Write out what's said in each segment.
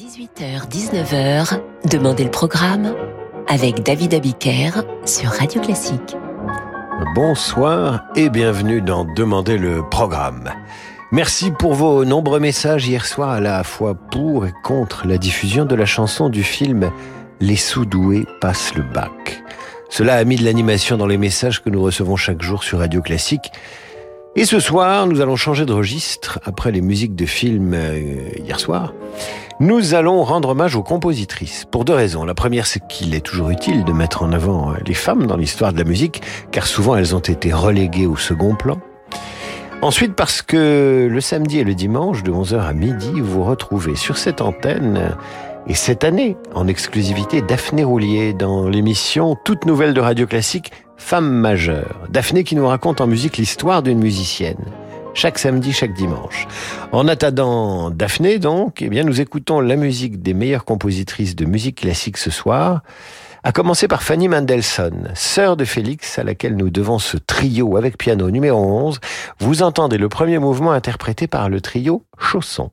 18h-19h, Demandez le programme avec David Abiker sur Radio Classique. Bonsoir et bienvenue dans Demandez le programme. Merci pour vos nombreux messages hier soir à la fois pour et contre la diffusion de la chanson du film Les sous-doués passent le bac. Cela a mis de l'animation dans les messages que nous recevons chaque jour sur Radio Classique. Et ce soir, nous allons changer de registre après les musiques de films euh, hier soir. Nous allons rendre hommage aux compositrices pour deux raisons. La première, c'est qu'il est toujours utile de mettre en avant euh, les femmes dans l'histoire de la musique, car souvent elles ont été reléguées au second plan. Ensuite, parce que le samedi et le dimanche, de 11h à midi, vous retrouvez sur cette antenne, et cette année, en exclusivité, Daphné Roulier dans l'émission toute nouvelle de Radio Classique, Femme majeure. Daphné qui nous raconte en musique l'histoire d'une musicienne chaque samedi, chaque dimanche. En attendant Daphné, donc, eh bien, nous écoutons la musique des meilleures compositrices de musique classique ce soir, à commencer par Fanny Mendelssohn, sœur de Félix, à laquelle nous devons ce trio avec piano numéro 11. Vous entendez le premier mouvement interprété par le trio Chausson.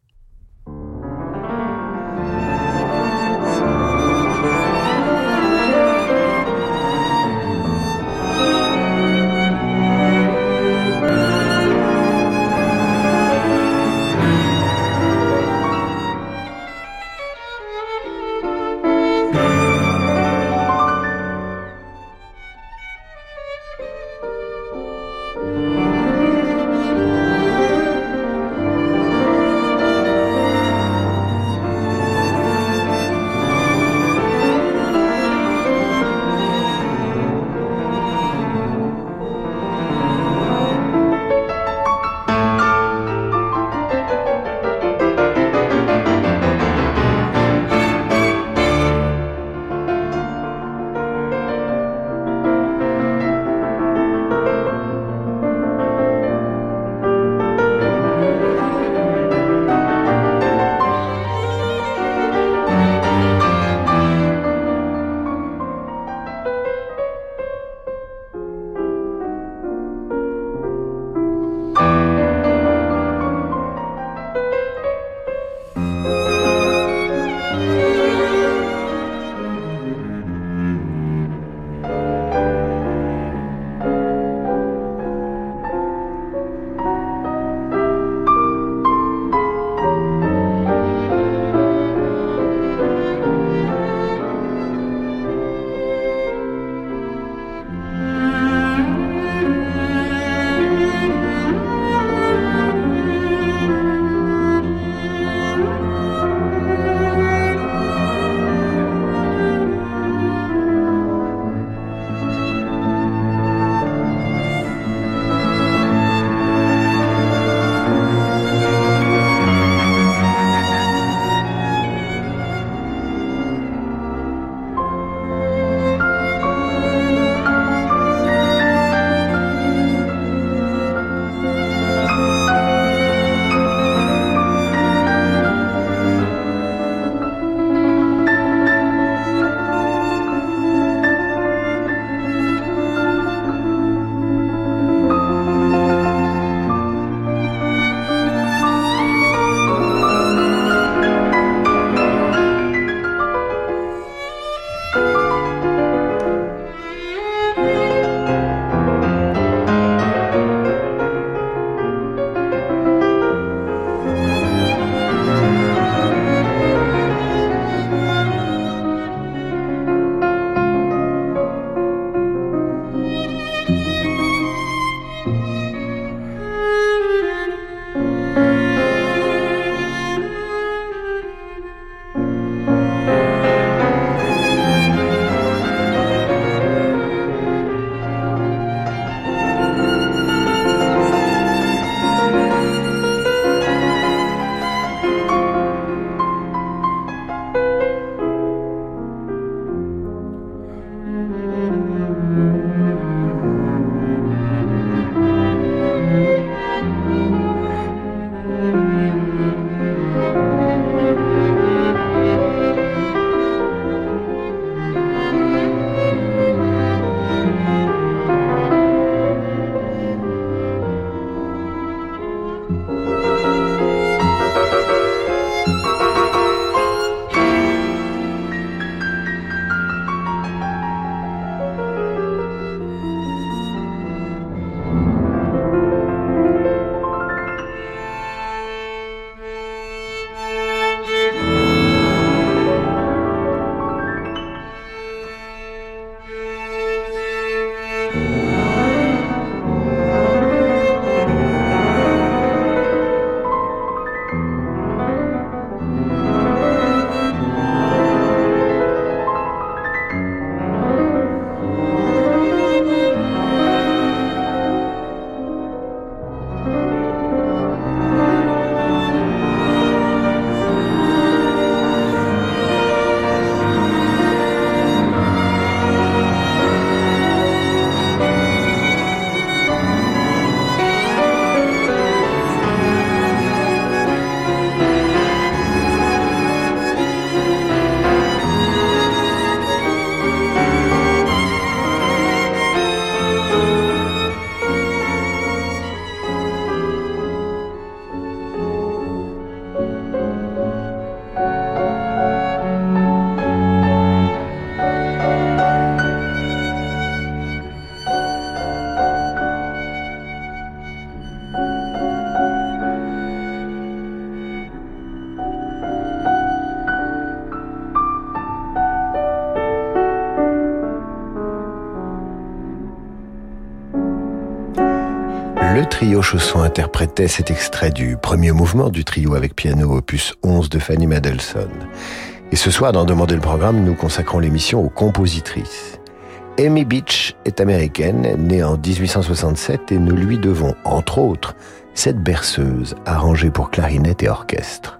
Trio Chausson interprétait cet extrait du premier mouvement du trio avec piano opus 11 de Fanny Mendelssohn. Et ce soir, dans Demander le programme, nous consacrons l'émission aux compositrices. Amy Beach est américaine, née en 1867 et nous lui devons, entre autres, cette berceuse arrangée pour clarinette et orchestre.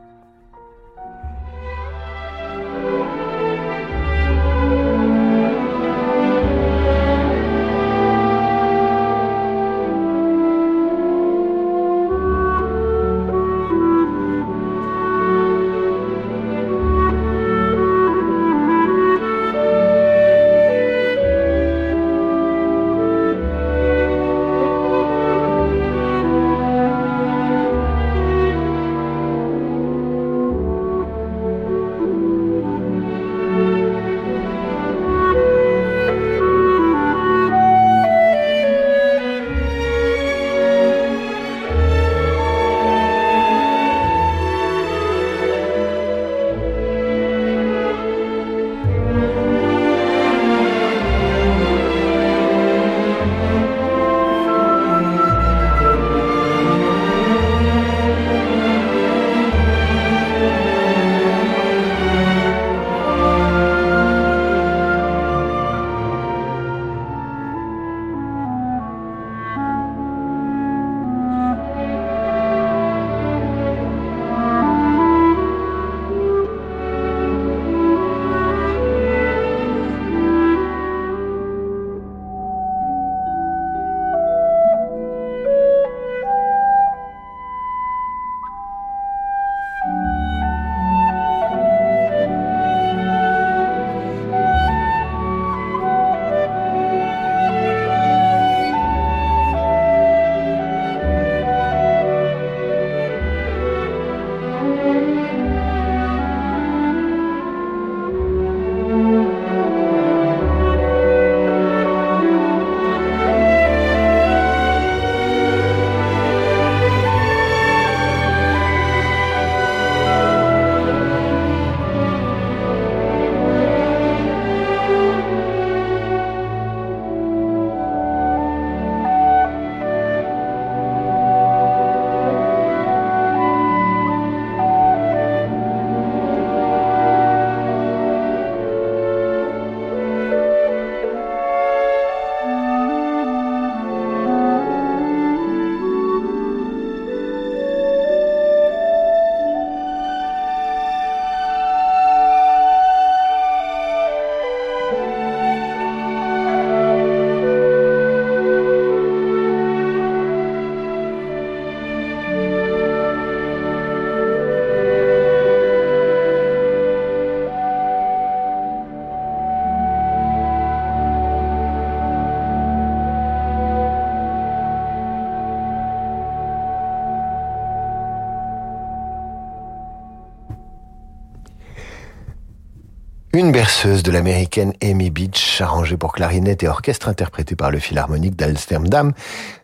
Une berceuse de l'américaine Amy Beach, arrangée pour clarinette et orchestre, interprétée par le Philharmonique d'Amsterdam,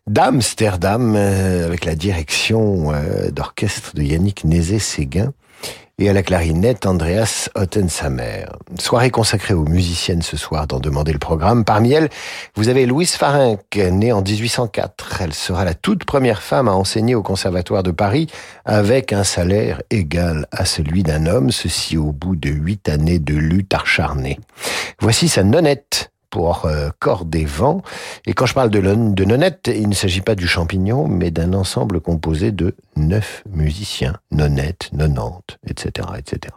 d'Amsterdam, euh, avec la direction euh, d'orchestre de Yannick Nézé-Séguin et à la clarinette Andreas Ottensamer. Soirée consacrée aux musiciennes ce soir dans Demander le programme. Parmi elles, vous avez Louise Farinck, née en 1804. Elle sera la toute première femme à enseigner au Conservatoire de Paris avec un salaire égal à celui d'un homme, ceci au bout de huit années de lutte acharnée. Voici sa nonnette pour euh, corps des vents. Et quand je parle de, de nonnette, il ne s'agit pas du champignon, mais d'un ensemble composé de neuf musiciens, nonnettes, nonantes, etc., etc.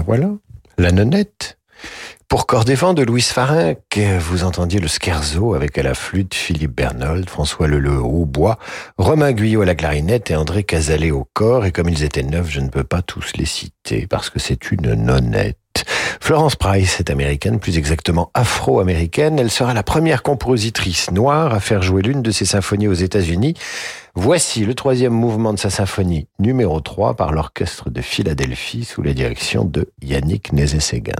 Ben voilà, la nonnette. Pour Vents de Louise Farin, vous entendiez le scherzo avec à la flûte Philippe Bernold, François Leleu au bois, Romain Guyot à la clarinette et André Casalet au corps. Et comme ils étaient neufs, je ne peux pas tous les citer parce que c'est une nonnette. Florence Price est américaine, plus exactement afro-américaine. Elle sera la première compositrice noire à faire jouer l'une de ses symphonies aux États-Unis. Voici le troisième mouvement de sa symphonie numéro 3 par l'orchestre de Philadelphie sous la direction de Yannick Nézet-Séguin.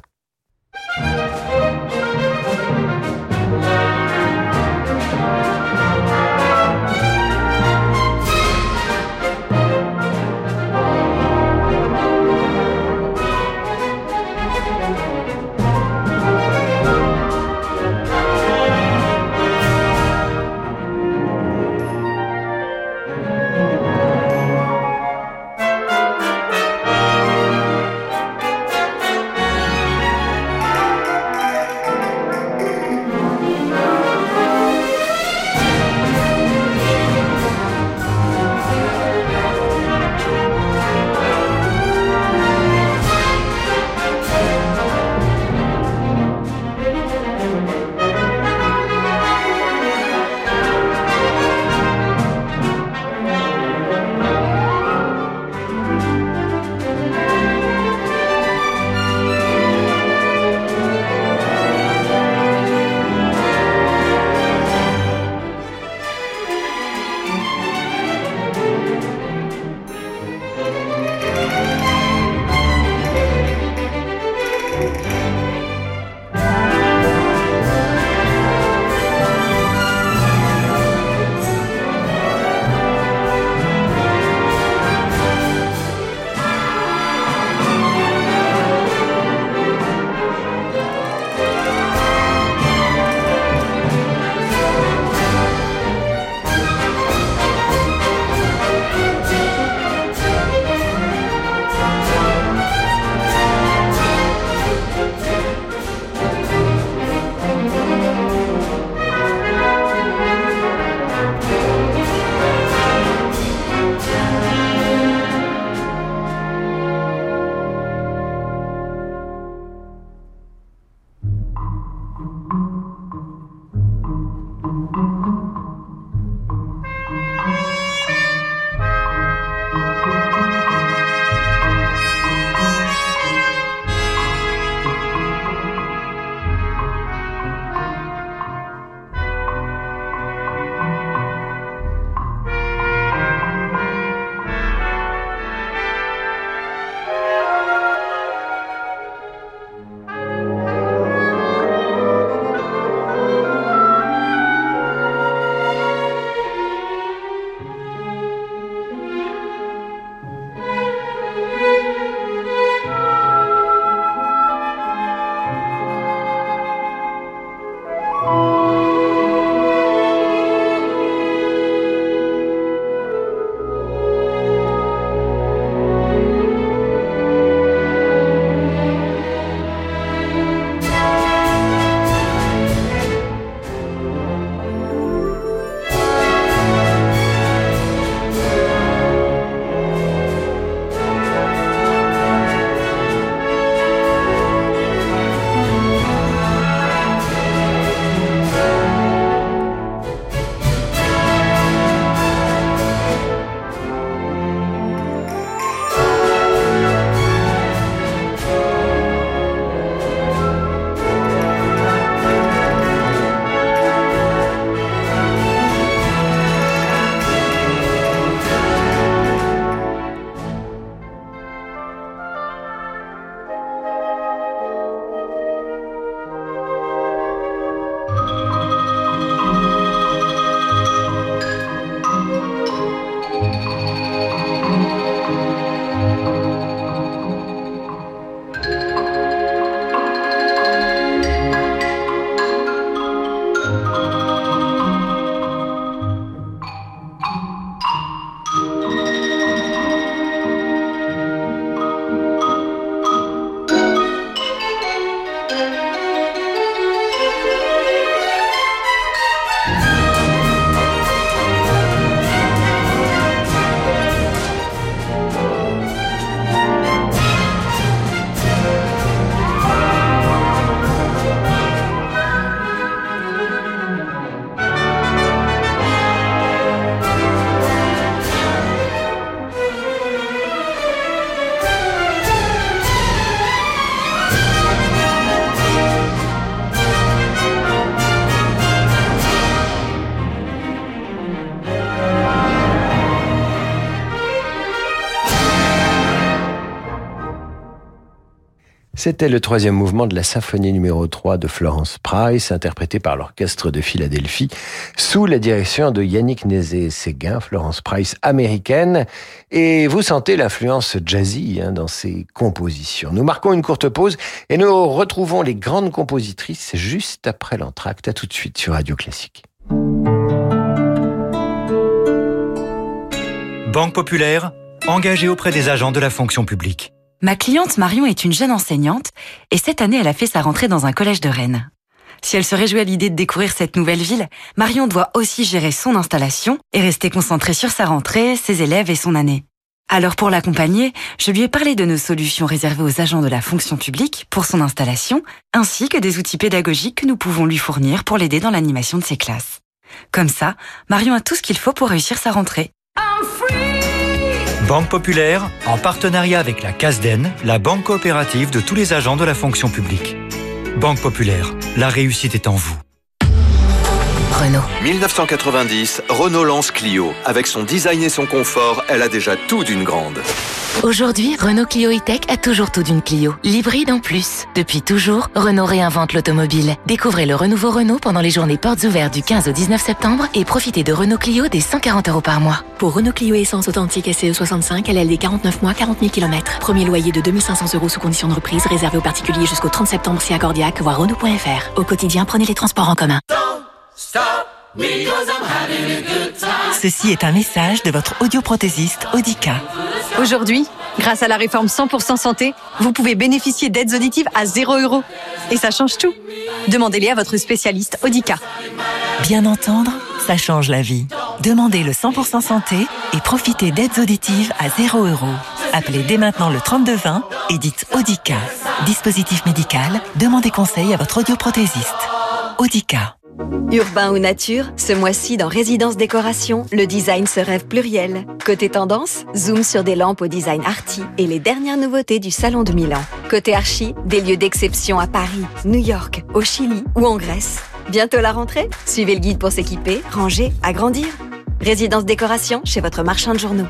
C'était le troisième mouvement de la symphonie numéro 3 de Florence Price, interprété par l'orchestre de Philadelphie, sous la direction de Yannick Nézé-Séguin, Florence Price américaine. Et vous sentez l'influence jazzy hein, dans ses compositions. Nous marquons une courte pause et nous retrouvons les grandes compositrices juste après l'entracte. À tout de suite sur Radio Classique. Banque Populaire, engagée auprès des agents de la fonction publique. Ma cliente Marion est une jeune enseignante et cette année elle a fait sa rentrée dans un collège de Rennes. Si elle se réjouit à l'idée de découvrir cette nouvelle ville, Marion doit aussi gérer son installation et rester concentrée sur sa rentrée, ses élèves et son année. Alors pour l'accompagner, je lui ai parlé de nos solutions réservées aux agents de la fonction publique pour son installation, ainsi que des outils pédagogiques que nous pouvons lui fournir pour l'aider dans l'animation de ses classes. Comme ça, Marion a tout ce qu'il faut pour réussir sa rentrée. Banque Populaire, en partenariat avec la CASDEN, la banque coopérative de tous les agents de la fonction publique. Banque Populaire, la réussite est en vous. Renault. 1990, Renault lance Clio. Avec son design et son confort, elle a déjà tout d'une grande. Aujourd'hui, Renault Clio E-Tech a toujours tout d'une Clio. L'hybride en plus. Depuis toujours, Renault réinvente l'automobile. Découvrez le renouveau Renault pendant les journées portes ouvertes du 15 au 19 septembre et profitez de Renault Clio des 140 euros par mois. Pour Renault Clio Essence authentique SCE65, LLD 49 mois, 40 000 km. Premier loyer de 2500 euros sous condition de reprise, réservé aux particuliers jusqu'au 30 septembre si accordiaque, voire Renault.fr. Au quotidien, prenez les transports en commun. Ceci est un message de votre audioprothésiste Audica. Aujourd'hui, grâce à la réforme 100% santé, vous pouvez bénéficier d'aides auditives à 0 euros. Et ça change tout. Demandez-les à votre spécialiste Audica. Bien entendre, ça change la vie. Demandez le 100% santé et profitez d'aides auditives à 0 euros. Appelez dès maintenant le 3220 et dites Audica. Dispositif médical, demandez conseil à votre audioprothésiste. Audica. Urbain ou nature, ce mois-ci dans Résidence Décoration, le design se rêve pluriel. Côté tendance, zoom sur des lampes au design arty et les dernières nouveautés du Salon de Milan. Côté archi, des lieux d'exception à Paris, New York, au Chili ou en Grèce. Bientôt la rentrée? Suivez le guide pour s'équiper, ranger, agrandir. Résidence Décoration chez votre marchand de journaux.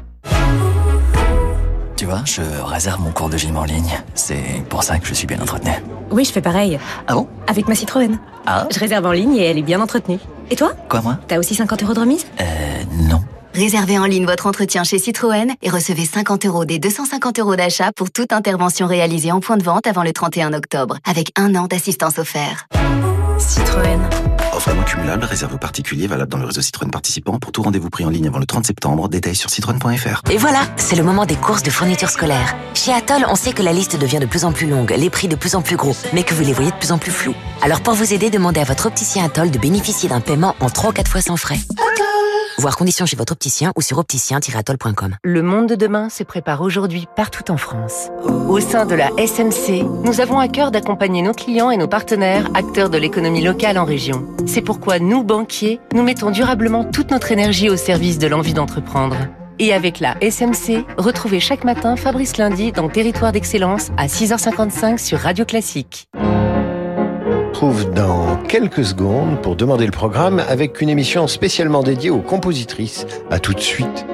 Tu vois, je réserve mon cours de gym en ligne. C'est pour ça que je suis bien entretenu. Oui, je fais pareil. Ah bon? Avec ma Citroën. Ah Je réserve en ligne et elle est bien entretenue. Et toi? Quoi, moi? T'as aussi 50 euros de remise? Euh, non. Réservez en ligne votre entretien chez Citroën et recevez 50 euros des 250 euros d'achat pour toute intervention réalisée en point de vente avant le 31 octobre, avec un an d'assistance offerte. Citroën. Offre non cumulable, réserve aux particuliers, valable dans le réseau Citroën participant. Pour tout rendez-vous pris en ligne avant le 30 septembre, détails sur citroën.fr. Et voilà, c'est le moment des courses de fournitures scolaires. Chez Atoll, on sait que la liste devient de plus en plus longue, les prix de plus en plus gros, mais que vous les voyez de plus en plus flous. Alors pour vous aider, demandez à votre opticien Atoll de bénéficier d'un paiement en 3 ou 4 fois sans frais. Voir conditions chez votre opticien ou sur opticien-atoll.com. Le monde de demain se prépare aujourd'hui partout en France. Au sein de la SMC, nous avons à cœur d'accompagner nos clients et nos partenaires, acteurs de l'économie locale en région. C'est pourquoi nous, banquiers, nous mettons durablement toute notre énergie au service de l'envie d'entreprendre. Et avec la SMC, retrouvez chaque matin Fabrice Lundi dans Territoire d'Excellence à 6h55 sur Radio Classique trouve dans quelques secondes pour demander le programme avec une émission spécialement dédiée aux compositrices. À tout de suite.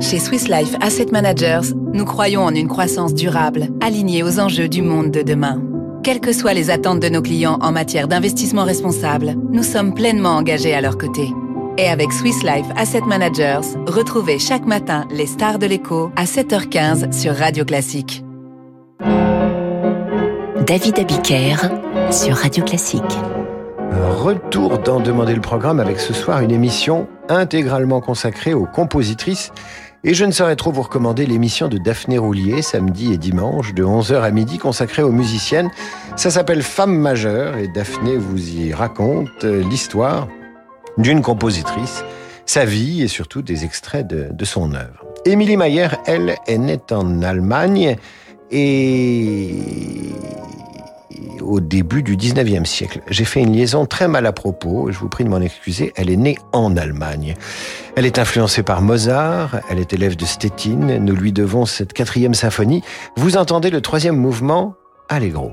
Chez Swiss Life Asset Managers, nous croyons en une croissance durable, alignée aux enjeux du monde de demain. Quelles que soient les attentes de nos clients en matière d'investissement responsable, nous sommes pleinement engagés à leur côté. Et avec Swiss Life Asset Managers, retrouvez chaque matin les stars de l'écho à 7h15 sur Radio Classique. David Abiker sur Radio Classique. Retour dans Demander le programme avec ce soir une émission intégralement consacrée aux compositrices. Et je ne saurais trop vous recommander l'émission de Daphné Roulier, samedi et dimanche, de 11h à midi, consacrée aux musiciennes. Ça s'appelle Femme majeure et Daphné vous y raconte l'histoire d'une compositrice, sa vie et surtout des extraits de, de son œuvre. Émilie Mayer, elle, est née en Allemagne et au début du 19e siècle. J'ai fait une liaison très mal à propos, je vous prie de m'en excuser, elle est née en Allemagne. Elle est influencée par Mozart, elle est élève de Stettin, nous lui devons cette quatrième symphonie. Vous entendez le troisième mouvement, Allegro.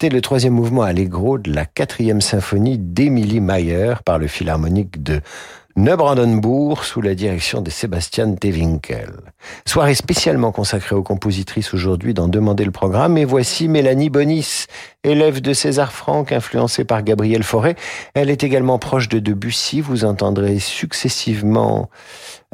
C'était le troisième mouvement allegro de la quatrième symphonie d'Emilie Mayer par le philharmonique de Neubrandenburg sous la direction de Sébastien Tewinkel. Soirée spécialement consacrée aux compositrices aujourd'hui d'en demander le programme et voici Mélanie Bonis, élève de César Franck, influencée par Gabriel Fauré. Elle est également proche de Debussy. Vous entendrez successivement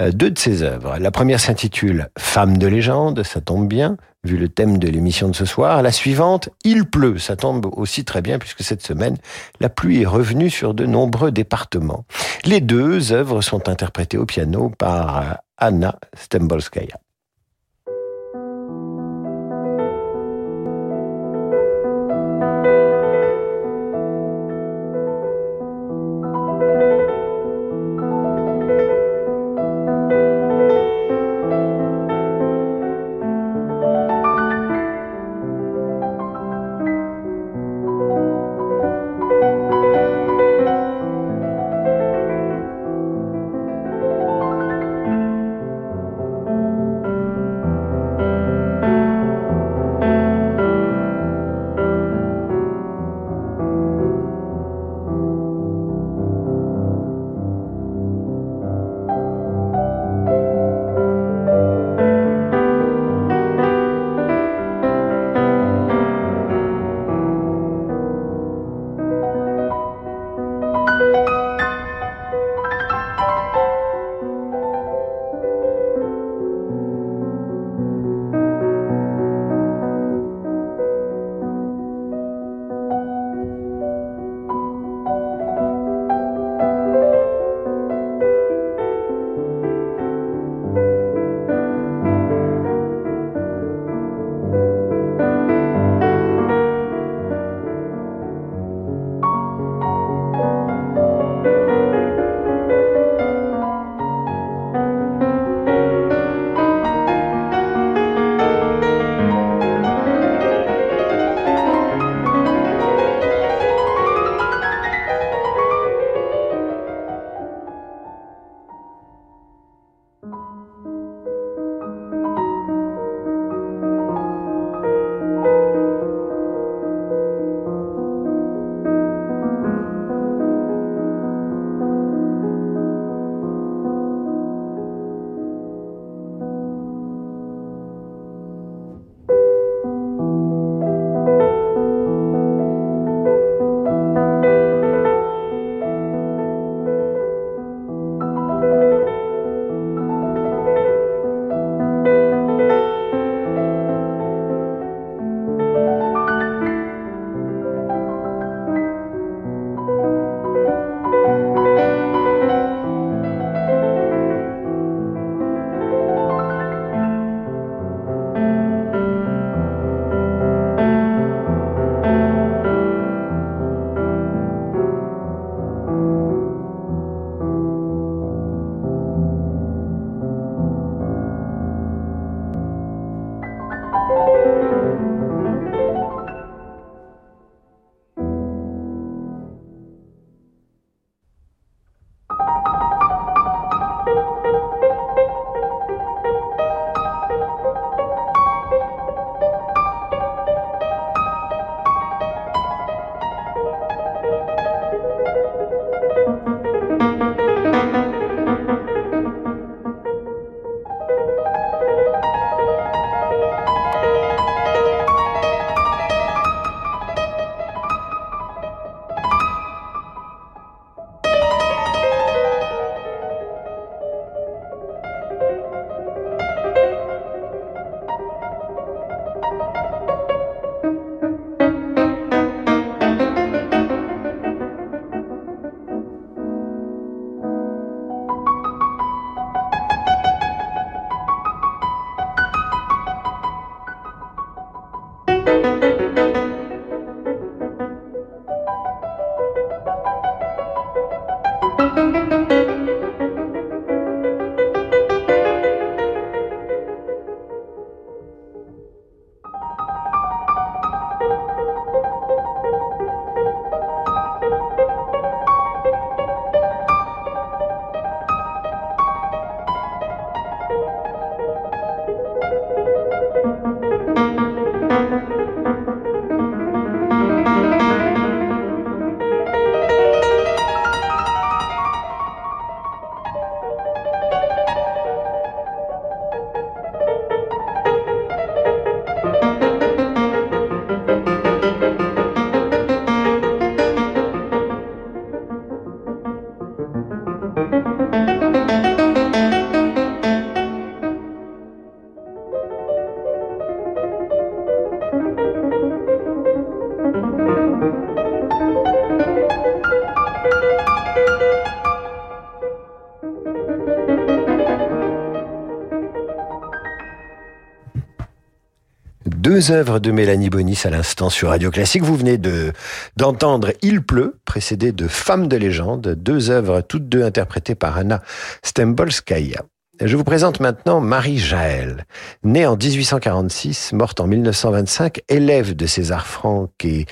euh, deux de ses œuvres. La première s'intitule Femme de légende, ça tombe bien, vu le thème de l'émission de ce soir. La suivante, Il pleut, ça tombe aussi très bien puisque cette semaine, la pluie est revenue sur de nombreux départements. Les deux œuvres sont interprétées au piano par euh, Anna Stembolskaya. Deux œuvres de Mélanie Bonis à l'instant sur Radio Classique. Vous venez de d'entendre Il pleut, précédé de Femme de légende, deux œuvres toutes deux interprétées par Anna Stembolskaya. Je vous présente maintenant Marie Jaël, née en 1846, morte en 1925, élève de César Franck et,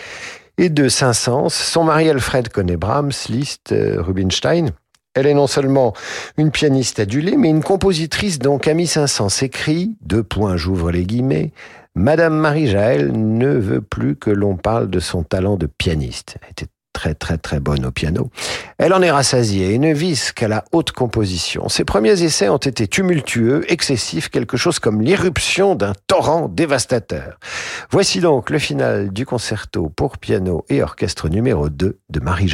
et de Saint-Saëns. Son mari Alfred connaît Brahms, Liszt, euh, Rubinstein. Elle est non seulement une pianiste adulée, mais une compositrice dont Camille Saint-Saëns écrit, deux points, j'ouvre les guillemets, Madame Marie Jaël ne veut plus que l'on parle de son talent de pianiste. Elle était très très très bonne au piano. Elle en est rassasiée et ne vise qu'à la haute composition. Ses premiers essais ont été tumultueux, excessifs, quelque chose comme l'irruption d'un torrent dévastateur. Voici donc le final du concerto pour piano et orchestre numéro 2 de Marie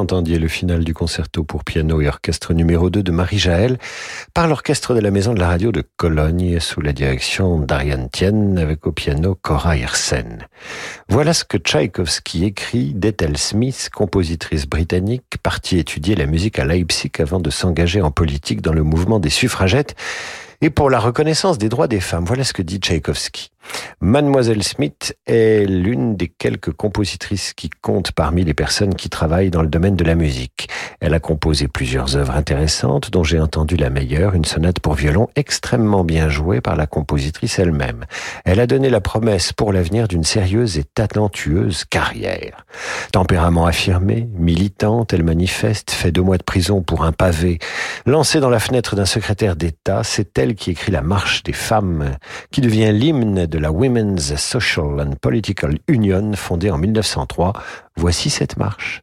entendiez le final du concerto pour piano et orchestre numéro 2 de Marie-Jaël par l'orchestre de la Maison de la Radio de Cologne sous la direction d'Ariane Tienne avec au piano Cora Hirsen. Voilà ce que Tchaïkovski écrit d'Ethel Smith, compositrice britannique, partie étudier la musique à Leipzig avant de s'engager en politique dans le mouvement des suffragettes et pour la reconnaissance des droits des femmes. Voilà ce que dit Tchaïkovski. Mademoiselle Smith est l'une des quelques compositrices qui comptent parmi les personnes qui travaillent dans le domaine de la musique. Elle a composé plusieurs œuvres intéressantes dont j'ai entendu la meilleure, une sonate pour violon extrêmement bien jouée par la compositrice elle-même. Elle a donné la promesse pour l'avenir d'une sérieuse et talentueuse carrière. Tempérament affirmé, militante, elle manifeste, fait deux mois de prison pour un pavé. Lancée dans la fenêtre d'un secrétaire d'État, c'est elle qui écrit la marche des femmes, qui devient l'hymne de la Women's Social and Political Union fondée en 1903. Voici cette marche.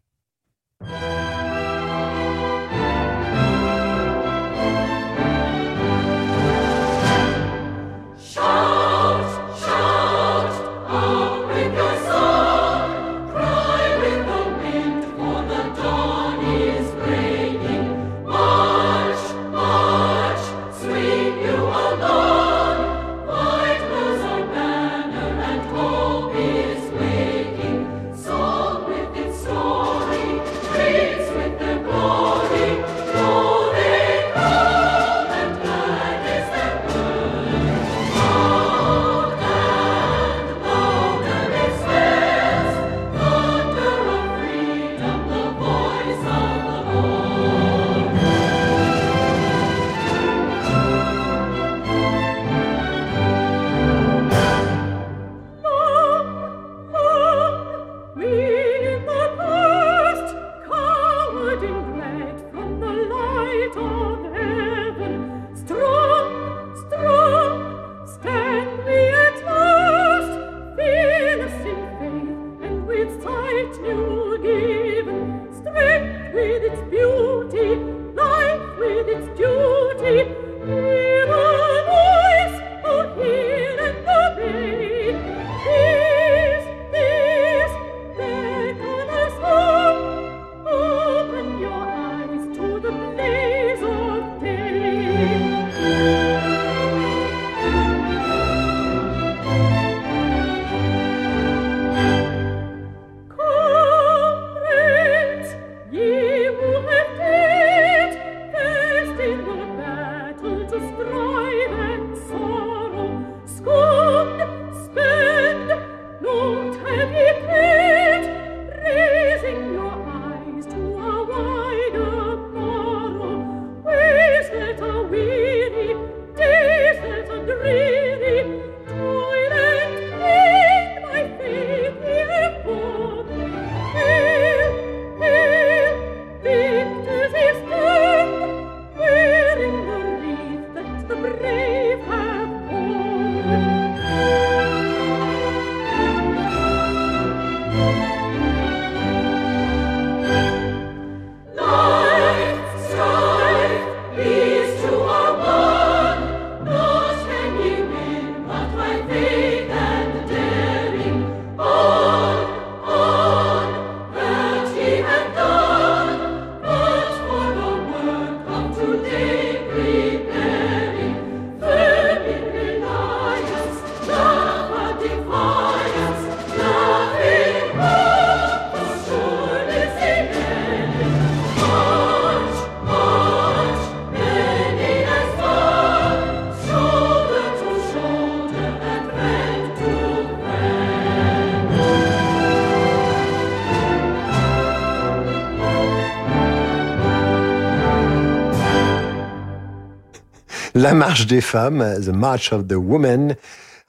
La marche des femmes, The March of the Women,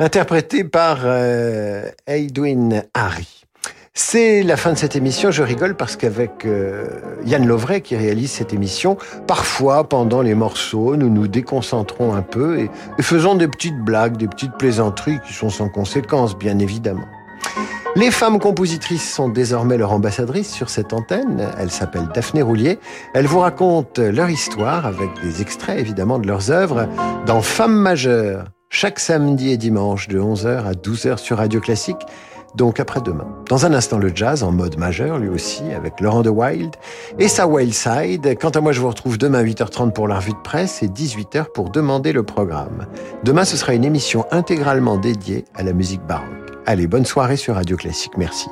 interprétée par euh, Edwin Harry. C'est la fin de cette émission. Je rigole parce qu'avec euh, Yann Lovray qui réalise cette émission, parfois pendant les morceaux, nous nous déconcentrons un peu et, et faisons des petites blagues, des petites plaisanteries qui sont sans conséquence, bien évidemment. Les femmes compositrices sont désormais leur ambassadrice sur cette antenne. Elles s'appellent Daphné Roulier. Elles vous racontent leur histoire avec des extraits évidemment de leurs œuvres dans Femmes majeures, chaque samedi et dimanche de 11h à 12h sur Radio Classique. donc après-demain. Dans un instant, le jazz en mode majeur, lui aussi, avec Laurent de Wild et sa Side. Quant à moi, je vous retrouve demain 8h30 pour la revue de presse et 18h pour demander le programme. Demain, ce sera une émission intégralement dédiée à la musique baroque. Allez, bonne soirée sur Radio Classique. Merci.